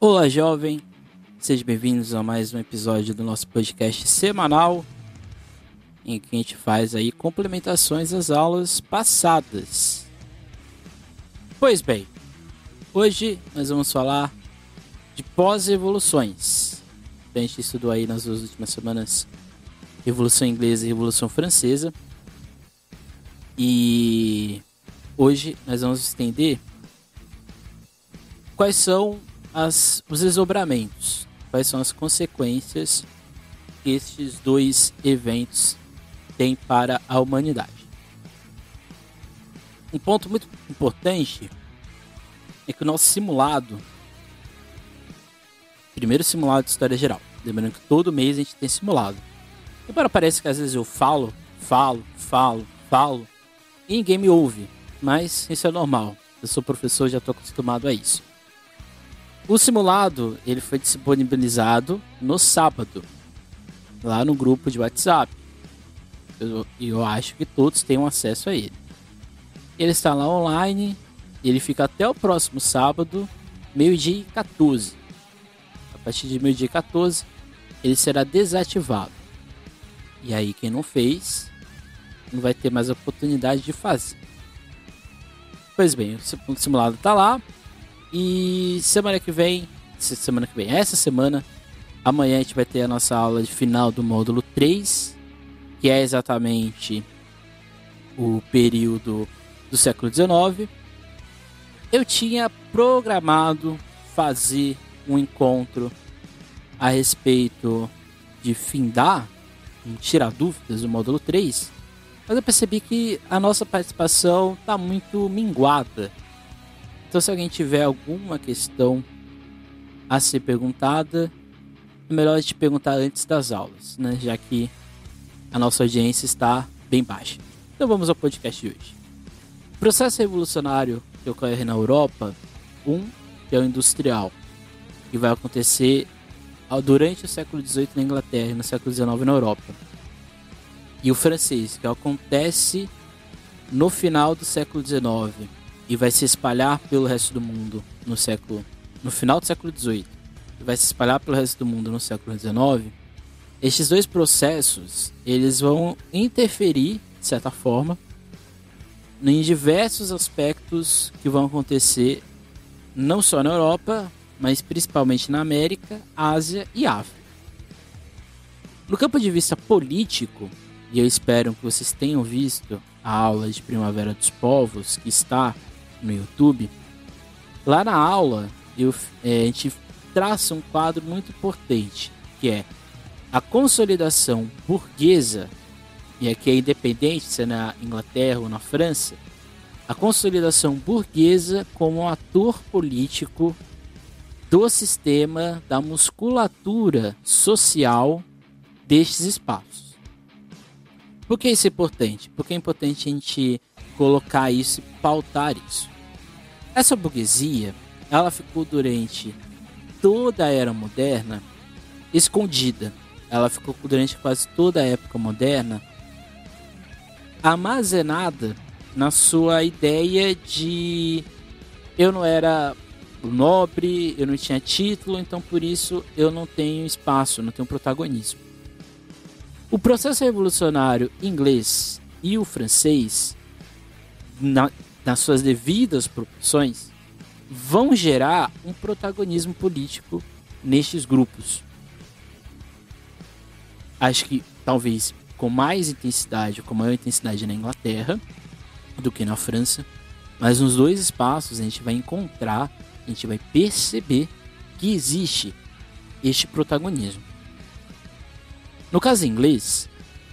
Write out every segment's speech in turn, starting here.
Olá, jovem. Sejam bem-vindos a mais um episódio do nosso podcast semanal, em que a gente faz aí complementações às aulas passadas. Pois bem, hoje nós vamos falar de pós-evoluções. A gente estudou aí nas duas últimas semanas Revolução Inglesa e Revolução Francesa. E hoje nós vamos estender quais são as, os desdobramentos, quais são as consequências que estes dois eventos têm para a humanidade. Um ponto muito importante é que o nosso simulado, primeiro simulado de história geral, lembrando que todo mês a gente tem simulado. Embora pareça que às vezes eu falo, falo, falo, falo, e ninguém me ouve, mas isso é normal. Eu sou professor, já estou acostumado a isso. O simulado ele foi disponibilizado no sábado, lá no grupo de WhatsApp. E eu, eu acho que todos têm acesso a ele. Ele está lá online, ele fica até o próximo sábado, meio-dia e 14. A partir de meio-dia e 14, ele será desativado. E aí, quem não fez, não vai ter mais oportunidade de fazer. Pois bem, o simulado está lá. E semana que vem, semana que vem, essa semana, amanhã a gente vai ter a nossa aula de final do módulo 3, que é exatamente o período do século XIX. Eu tinha programado fazer um encontro a respeito de findar, tirar dúvidas do módulo 3, mas eu percebi que a nossa participação está muito minguada então, se alguém tiver alguma questão a ser perguntada, é melhor gente perguntar antes das aulas, né? Já que a nossa audiência está bem baixa. Então, vamos ao podcast de hoje. O processo revolucionário que ocorre na Europa, um que é o industrial, que vai acontecer durante o século XVIII na Inglaterra e no século XIX na Europa. E o francês, que acontece no final do século XIX e vai se espalhar pelo resto do mundo no século no final do século XVIII e vai se espalhar pelo resto do mundo no século XIX, estes dois processos eles vão interferir de certa forma em diversos aspectos que vão acontecer não só na Europa, mas principalmente na América, Ásia e África. No campo de vista político, e eu espero que vocês tenham visto a aula de Primavera dos Povos que está no YouTube, lá na aula eu, é, a gente traça um quadro muito importante, que é a consolidação burguesa, e aqui é independente se é na Inglaterra ou na França, a consolidação burguesa como ator político do sistema, da musculatura social destes espaços. Por que isso é importante? Porque é importante a gente colocar isso e pautar isso. Essa burguesia, ela ficou durante toda a era moderna escondida. Ela ficou durante quase toda a época moderna armazenada na sua ideia de eu não era nobre, eu não tinha título, então por isso eu não tenho espaço, não tenho protagonismo. O processo revolucionário inglês e o francês na, nas suas devidas proporções, vão gerar um protagonismo político nestes grupos. Acho que talvez com mais intensidade, com maior intensidade na Inglaterra do que na França, mas nos dois espaços a gente vai encontrar, a gente vai perceber que existe este protagonismo. No caso inglês,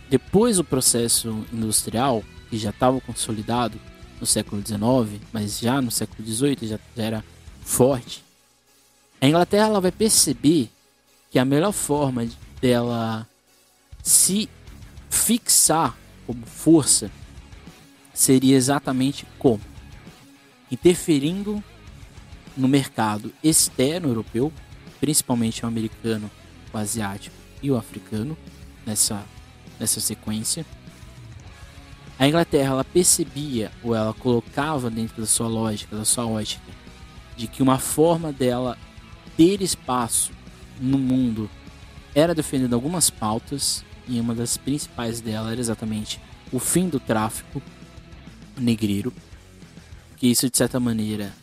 depois do processo industrial, que já estava consolidado, no século XIX, mas já no século XVIII já, já era forte, a Inglaterra ela vai perceber que a melhor forma dela se fixar como força seria exatamente como? Interferindo no mercado externo europeu, principalmente o americano, o asiático e o africano, nessa, nessa sequência a Inglaterra ela percebia ou ela colocava dentro da sua lógica, da sua ótica, de que uma forma dela ter espaço no mundo era defendendo algumas pautas e uma das principais dela era exatamente o fim do tráfico negreiro, que isso de certa maneira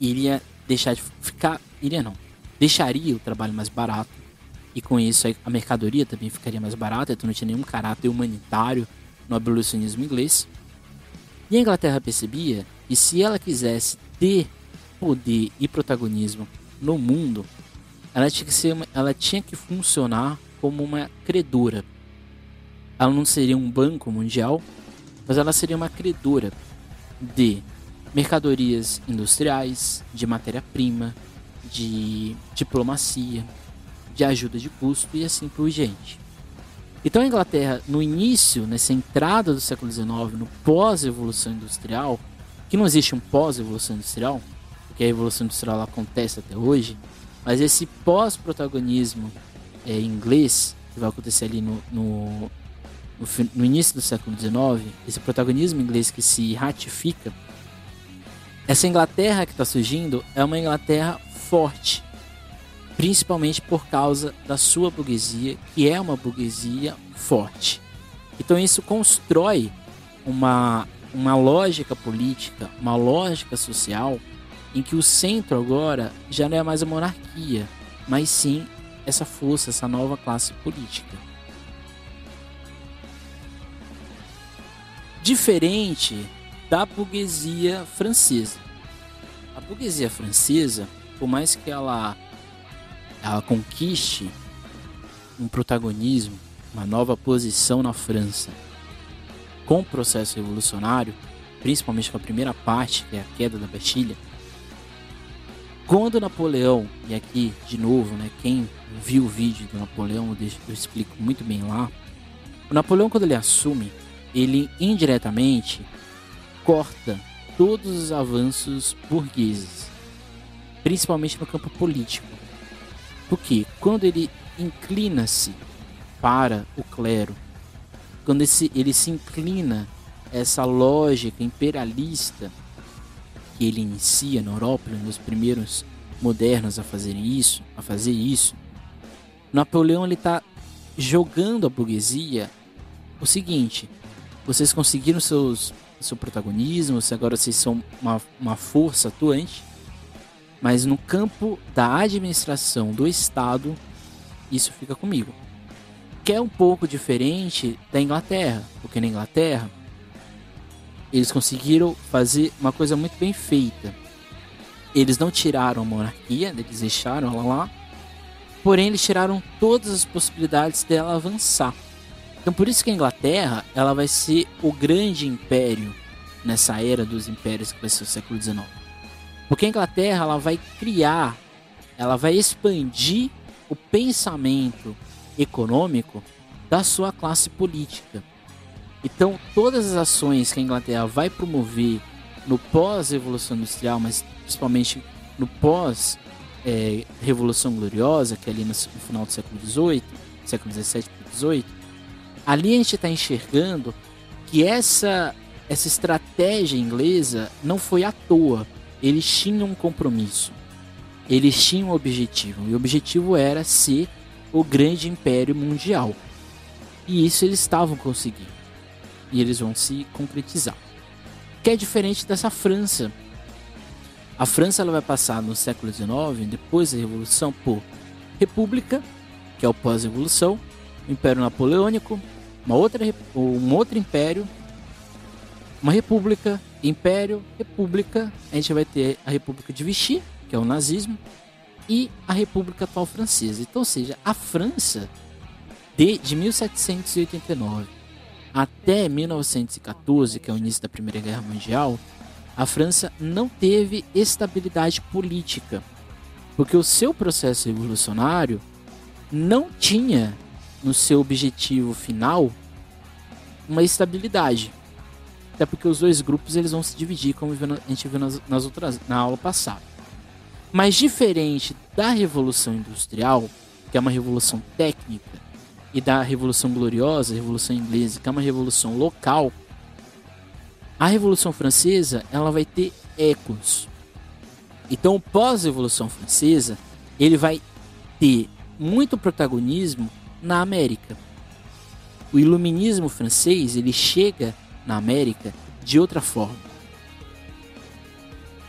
iria deixar de ficar, iria não, deixaria o trabalho mais barato e com isso a mercadoria também ficaria mais barata, então não tinha nenhum caráter humanitário no abolicionismo inglês. E a Inglaterra percebia que se ela quisesse ter poder e protagonismo no mundo, ela tinha que ser uma, ela tinha que funcionar como uma credora. Ela não seria um banco mundial, mas ela seria uma credora de mercadorias industriais, de matéria-prima, de diplomacia, de ajuda de custo e assim por diante. Então a Inglaterra, no início, nessa entrada do século XIX, no pós-evolução industrial, que não existe um pós-evolução industrial, porque a evolução industrial acontece até hoje, mas esse pós-protagonismo é, inglês, que vai acontecer ali no, no, no, no início do século XIX, esse protagonismo inglês que se ratifica, essa Inglaterra que está surgindo é uma Inglaterra forte, principalmente por causa da sua burguesia, que é uma burguesia forte. Então isso constrói uma, uma lógica política, uma lógica social, em que o centro agora já não é mais a monarquia, mas sim essa força, essa nova classe política. Diferente da burguesia francesa. A burguesia francesa, por mais que ela, ela conquiste um protagonismo, uma nova posição na França com o processo revolucionário, principalmente com a primeira parte, que é a queda da Bastilha, quando Napoleão, e aqui de novo, né, quem viu o vídeo do Napoleão, eu explico muito bem lá. O Napoleão, quando ele assume, ele indiretamente corta todos os avanços burgueses, principalmente no campo político. Porque quando ele inclina-se para o clero, quando esse, ele se inclina essa lógica imperialista que ele inicia na Europa, um dos primeiros modernos a fazerem isso, a fazer isso, Napoleão ele está jogando a burguesia o seguinte: vocês conseguiram seus seu protagonismo, agora vocês são uma, uma força atuante, mas no campo da administração do Estado, isso fica comigo. Que é um pouco diferente da Inglaterra, porque na Inglaterra eles conseguiram fazer uma coisa muito bem feita. Eles não tiraram a monarquia, eles deixaram ela lá, porém eles tiraram todas as possibilidades dela avançar. Então por isso que a Inglaterra ela vai ser o grande império nessa era dos impérios que vai ser o século XIX. Porque a Inglaterra ela vai criar, ela vai expandir o pensamento econômico da sua classe política. Então, todas as ações que a Inglaterra vai promover no pós-revolução industrial, mas principalmente no pós-revolução gloriosa, que é ali no, final do século XVIII, século XVII para XVIII, ali a gente está enxergando que essa, essa estratégia inglesa não foi à toa. Eles tinham um compromisso, eles tinham um objetivo, e o objetivo era ser o grande império mundial. E isso eles estavam conseguindo e eles vão se concretizar. Que é diferente dessa França. A França ela vai passar no século XIX, depois da Revolução, por República, que é o pós-revolução, Império Napoleônico, uma outra, um outro império, uma república, império, república. A gente vai ter a República de Vichy, que é o nazismo, e a República atual francesa. Então, ou seja, a França de, de 1789 até 1914, que é o início da Primeira Guerra Mundial, a França não teve estabilidade política, porque o seu processo revolucionário não tinha no seu objetivo final uma estabilidade. Até porque os dois grupos eles vão se dividir, como a gente viu nas, nas outras na aula passada. Mas diferente da Revolução Industrial, que é uma revolução técnica, e da Revolução Gloriosa, Revolução Inglesa, que é uma revolução local, a Revolução Francesa ela vai ter ecos. Então, pós-Revolução Francesa, ele vai ter muito protagonismo na América. O iluminismo francês, ele chega na América de outra forma.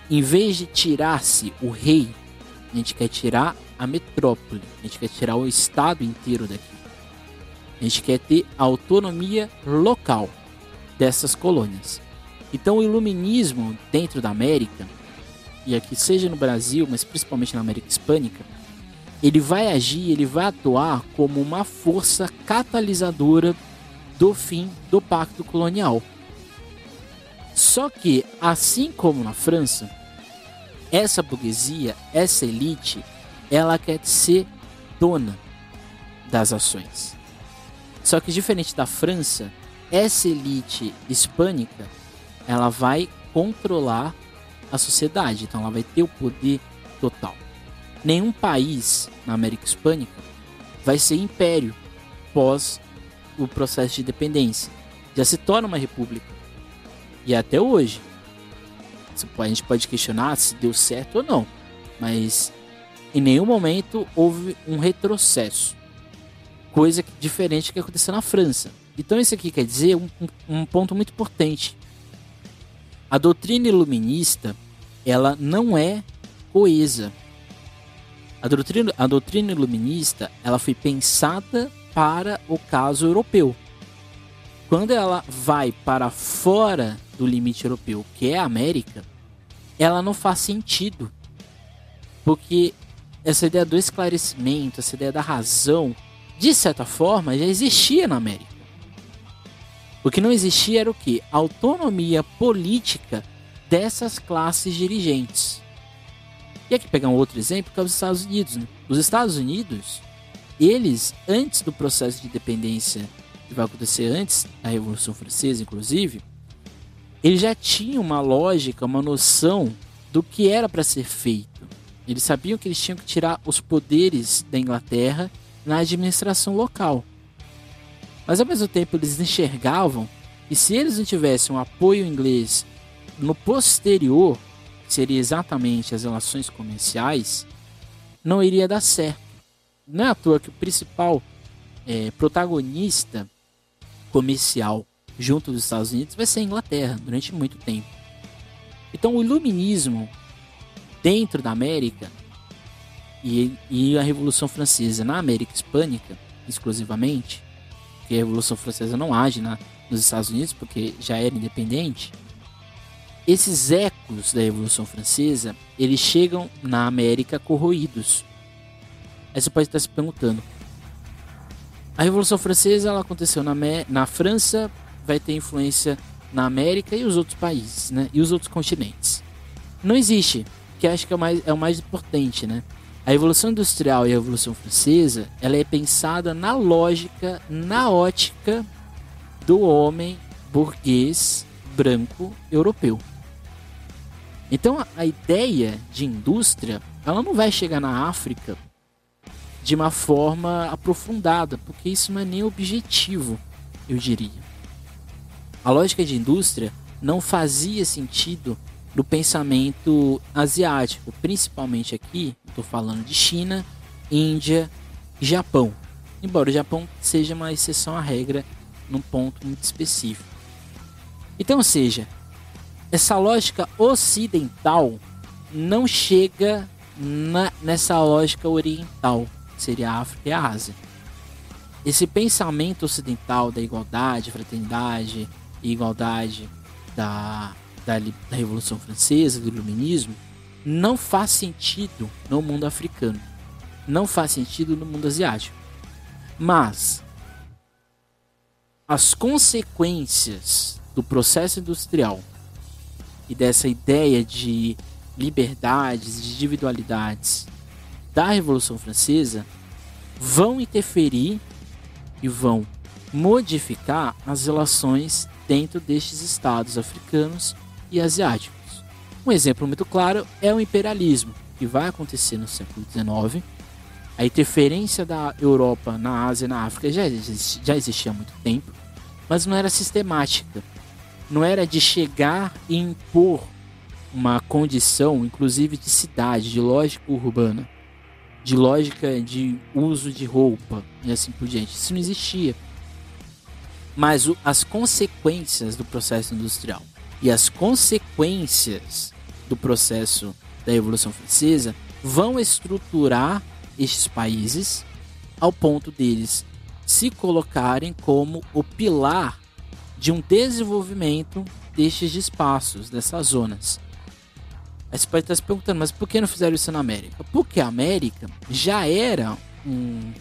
Em vez de tirar-se o rei, a gente quer tirar a metrópole, a gente quer tirar o estado inteiro daqui. A gente quer ter autonomia local dessas colônias. Então o iluminismo dentro da América, e aqui seja no Brasil, mas principalmente na América Hispânica, ele vai agir, ele vai atuar como uma força catalisadora do fim do pacto colonial. Só que, assim como na França, essa burguesia, essa elite, ela quer ser dona das ações. Só que diferente da França, essa elite hispânica, ela vai controlar a sociedade, então ela vai ter o poder total. Nenhum país na América Hispânica vai ser império pós o processo de independência. Já se torna uma república. E até hoje. A gente pode questionar se deu certo ou não. Mas em nenhum momento houve um retrocesso. Coisa diferente que aconteceu na França. Então isso aqui quer dizer um, um ponto muito importante. A doutrina iluminista ela não é coesa. A doutrina, a doutrina iluminista ela foi pensada para o caso europeu. Quando ela vai para fora do limite europeu, que é a América, ela não faz sentido. Porque essa ideia do esclarecimento, essa ideia da razão, de certa forma, já existia na América. O que não existia era o que? Autonomia política dessas classes dirigentes. E aqui pegar um outro exemplo que é os Estados Unidos. Né? Os Estados Unidos, eles, antes do processo de independência que vai acontecer antes da Revolução Francesa, inclusive, eles já tinham uma lógica, uma noção do que era para ser feito. Eles sabiam que eles tinham que tirar os poderes da Inglaterra na administração local. Mas ao mesmo tempo eles enxergavam que se eles não tivessem um apoio inglês no posterior seria exatamente as relações comerciais, não iria dar certo. Não é à toa que o principal é, protagonista comercial junto dos Estados Unidos vai ser a Inglaterra durante muito tempo. Então o iluminismo dentro da América e, e a Revolução Francesa na América Hispânica exclusivamente, que a Revolução Francesa não age na, nos Estados Unidos porque já era independente, esses ecos da Revolução Francesa, eles chegam na América corroídos. Aí você pode estar se perguntando, a Revolução Francesa ela aconteceu na, na França, vai ter influência na América e os outros países, né? E os outros continentes. Não existe, que acho que é o mais, é o mais importante, né? A Revolução Industrial e a Revolução Francesa, ela é pensada na lógica, na ótica do homem burguês branco europeu. Então a, a ideia de indústria, ela não vai chegar na África de uma forma aprofundada, porque isso não é nem objetivo, eu diria. A lógica de indústria não fazia sentido no pensamento asiático, principalmente aqui, estou falando de China, Índia e Japão. Embora o Japão seja uma exceção à regra num ponto muito específico. Então, ou seja, essa lógica ocidental não chega na, nessa lógica oriental, seria a África e a Ásia. Esse pensamento ocidental da igualdade, fraternidade e igualdade da, da, da Revolução Francesa, do Iluminismo, não faz sentido no mundo africano. Não faz sentido no mundo asiático. Mas as consequências do processo industrial e dessa ideia de liberdades, de individualidades da Revolução Francesa vão interferir e vão modificar as relações dentro destes estados africanos e asiáticos. Um exemplo muito claro é o imperialismo, que vai acontecer no século XIX. A interferência da Europa na Ásia e na África já existia, já existia há muito tempo, mas não era sistemática não era de chegar e impor uma condição, inclusive de cidade, de lógica urbana. De lógica de uso de roupa e assim por diante. Isso não existia. Mas o, as consequências do processo industrial e as consequências do processo da Revolução Francesa vão estruturar estes países ao ponto deles se colocarem como o pilar de um desenvolvimento destes espaços, dessas zonas. Aí você pode estar se perguntando, mas por que não fizeram isso na América? Porque a América já era um,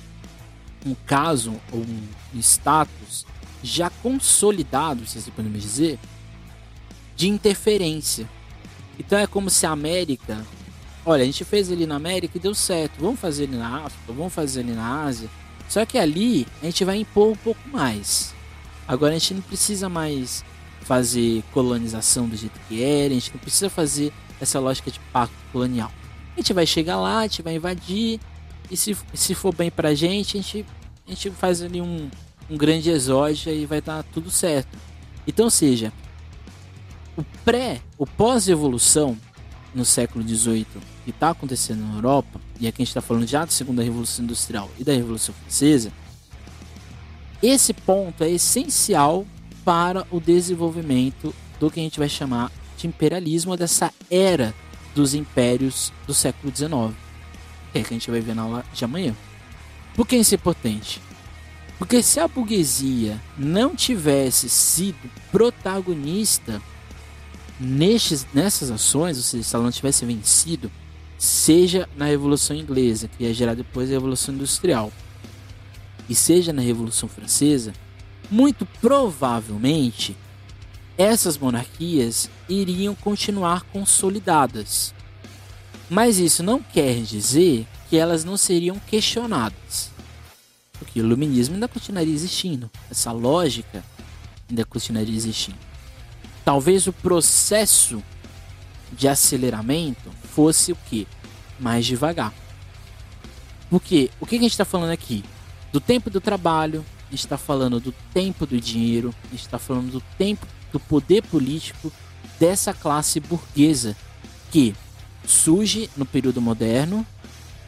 um caso, ou um status já consolidado, se assim podemos dizer, de interferência. Então é como se a América, olha, a gente fez ali na América e deu certo, vamos fazer ali na África, vamos fazer ali na Ásia. Só que ali a gente vai impor um pouco mais. Agora a gente não precisa mais fazer colonização do jeito que era, a gente não precisa fazer essa lógica de pacto colonial. A gente vai chegar lá, a gente vai invadir, e se, se for bem pra gente, a gente, a gente faz ali um, um grande exódio e vai dar tudo certo. Então, seja, o pré, o pós-evolução no século XVIII que está acontecendo na Europa, e aqui a gente está falando já da segunda Revolução Industrial e da Revolução Francesa, esse ponto é essencial para o desenvolvimento do que a gente vai chamar imperialismo, dessa era dos impérios do século XIX. Que é que a gente vai ver na aula de amanhã. Por que isso é importante? Porque se a burguesia não tivesse sido protagonista nestes, nessas ações, ou seja, se ela não tivesse vencido, seja na Revolução Inglesa, que ia gerar depois a Revolução Industrial, e seja na Revolução Francesa, muito provavelmente essas monarquias iriam continuar consolidadas. Mas isso não quer dizer que elas não seriam questionadas. Porque o iluminismo ainda continuaria existindo, essa lógica ainda continuaria existindo. Talvez o processo de aceleramento fosse o que? Mais devagar. Porque o que a gente está falando aqui? Do tempo do trabalho, a gente está falando do tempo do dinheiro, a gente está falando do tempo do poder político dessa classe burguesa que surge no período moderno,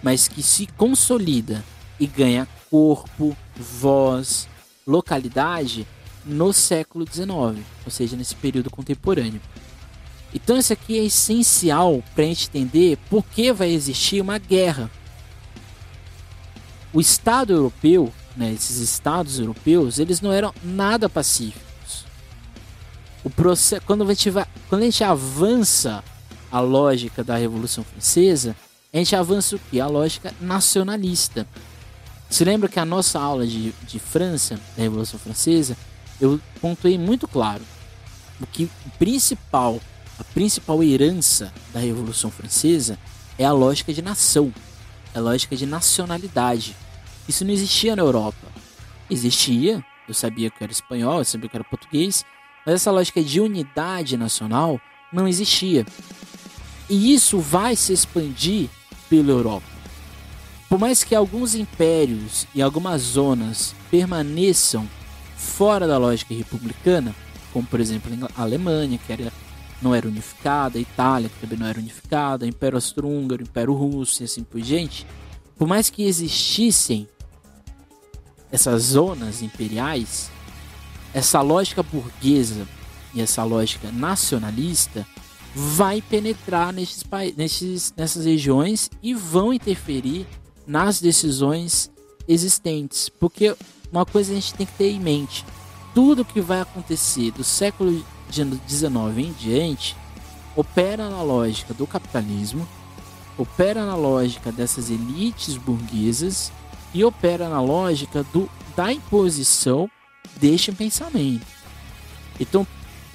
mas que se consolida e ganha corpo, voz, localidade no século XIX, ou seja, nesse período contemporâneo. Então isso aqui é essencial para a gente entender por que vai existir uma guerra. O Estado europeu, né, esses Estados europeus, eles não eram nada pacíficos. O processo, quando a gente vai, quando a gente avança a lógica da Revolução Francesa, a gente avança o que? A lógica nacionalista. Se lembra que a nossa aula de, de França, da Revolução Francesa, eu pontuei muito claro o que principal, a principal herança da Revolução Francesa é a lógica de nação, é a lógica de nacionalidade. Isso não existia na Europa. Existia, eu sabia que era espanhol, eu sabia que era português, mas essa lógica de unidade nacional não existia. E isso vai se expandir pela Europa. Por mais que alguns impérios e algumas zonas permaneçam fora da lógica republicana, como por exemplo a Alemanha, que era, não era unificada, a Itália, que também não era unificada, o Império Austro-Húngaro, o Império Russo e assim por diante, por mais que existissem essas zonas imperiais, essa lógica burguesa e essa lógica nacionalista vai penetrar nesses, nesses, nessas regiões e vão interferir nas decisões existentes. Porque uma coisa a gente tem que ter em mente: tudo que vai acontecer do século XIX em diante opera na lógica do capitalismo, opera na lógica dessas elites burguesas e opera na lógica do, da imposição deste pensamento. Então,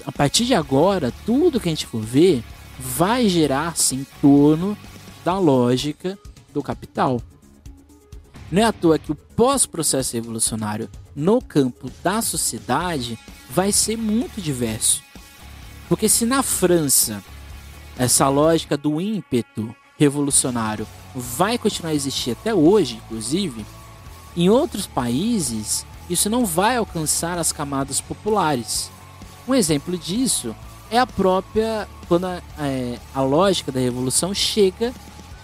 a partir de agora, tudo que a gente for ver vai gerar-se em torno da lógica do capital. Não é à toa que o pós-processo revolucionário no campo da sociedade vai ser muito diverso. Porque se na França essa lógica do ímpeto revolucionário vai continuar a existir até hoje, inclusive, em outros países isso não vai alcançar as camadas populares. Um exemplo disso é a própria quando a, é, a lógica da revolução chega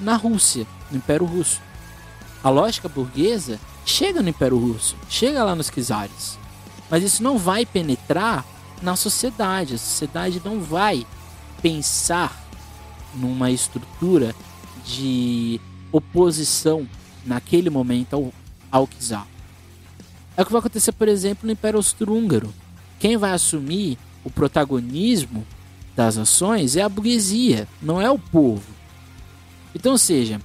na Rússia, no Império Russo. A lógica burguesa chega no Império Russo, chega lá nos czares. Mas isso não vai penetrar na sociedade. A sociedade não vai pensar numa estrutura de oposição naquele momento ao, ao czar. É o que vai acontecer, por exemplo, no Império Austro-Húngaro. Quem vai assumir o protagonismo das ações é a burguesia, não é o povo. Então, seja,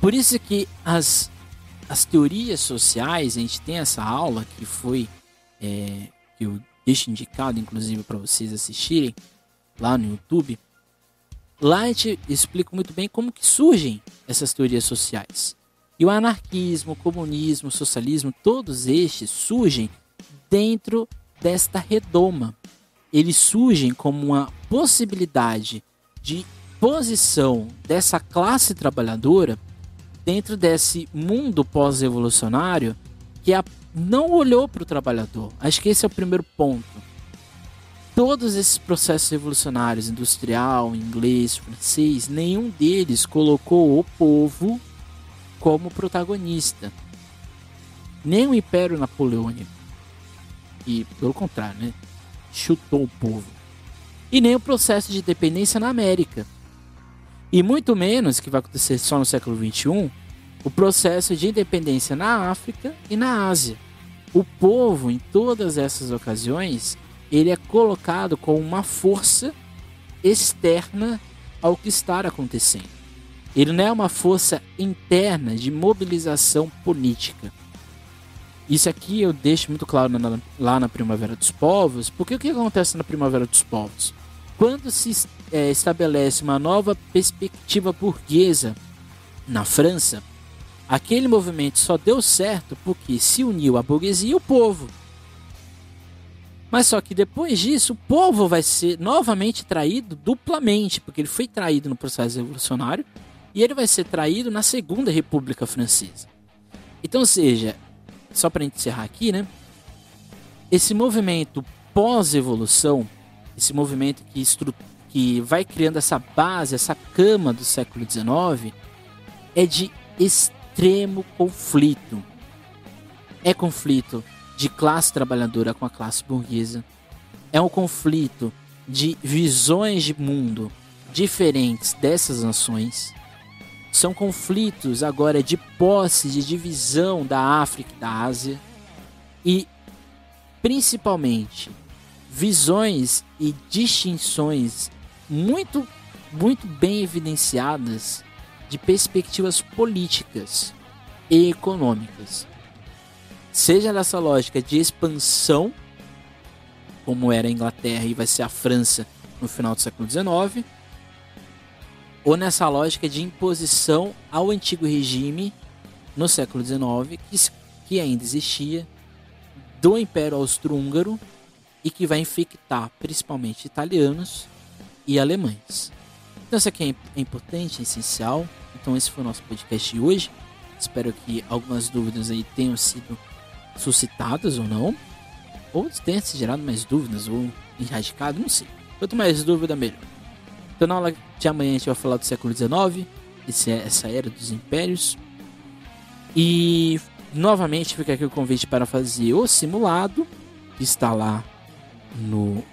por isso que as, as teorias sociais, a gente tem essa aula que foi, é, que eu deixo indicado, inclusive, para vocês assistirem lá no YouTube. Lá a gente explica muito bem como que surgem essas teorias sociais. E o anarquismo, o comunismo, o socialismo, todos estes surgem dentro desta redoma. Eles surgem como uma possibilidade de posição dessa classe trabalhadora dentro desse mundo pós-revolucionário que a, não olhou para o trabalhador. Acho que esse é o primeiro ponto. Todos esses processos revolucionários, industrial, inglês, francês, nenhum deles colocou o povo como protagonista. Nem o Império Napoleônico. E, pelo contrário, né? chutou o povo. E nem o processo de independência na América. E muito menos, que vai acontecer só no século XXI, o processo de independência na África e na Ásia. O povo, em todas essas ocasiões, ele é colocado como uma força externa ao que está acontecendo. Ele não é uma força interna de mobilização política. Isso aqui eu deixo muito claro na, lá na Primavera dos Povos, porque o que acontece na Primavera dos Povos? Quando se é, estabelece uma nova perspectiva burguesa na França, aquele movimento só deu certo porque se uniu a burguesia e o povo. Mas só que depois disso, o povo vai ser novamente traído duplamente, porque ele foi traído no processo revolucionário e ele vai ser traído na Segunda República Francesa. Então, seja, só para encerrar aqui, né? Esse movimento pós-evolução esse movimento que, que vai criando essa base, essa cama do século XIX, é de extremo conflito. É conflito de classe trabalhadora com a classe burguesa. É um conflito de visões de mundo diferentes dessas nações. São conflitos agora de posse, de divisão da África e da Ásia. E, principalmente, visões e distinções muito, muito bem evidenciadas de perspectivas políticas e econômicas. Seja nessa lógica de expansão, como era a Inglaterra e vai ser a França no final do século XIX, ou nessa lógica de imposição ao antigo regime no século XIX, que, que ainda existia, do Império Austro-Húngaro e que vai infectar principalmente italianos e alemães. Então isso aqui é importante, é essencial. Então esse foi o nosso podcast de hoje. Espero que algumas dúvidas aí tenham sido suscitadas ou não. Ou tenha se gerado mais dúvidas ou erradicado, não sei. Quanto mais dúvida, melhor. Então na aula de amanhã a gente vai falar do século XIX, essa era dos impérios. E novamente fica aqui o convite para fazer o simulado, que está lá no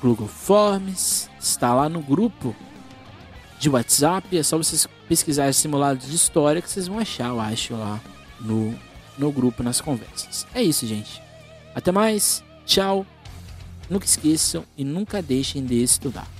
Google Forms, está lá no grupo de WhatsApp. É só vocês pesquisarem simulados de história que vocês vão achar, eu acho, lá no, no grupo, nas conversas. É isso, gente. Até mais, tchau. Nunca esqueçam e nunca deixem de estudar.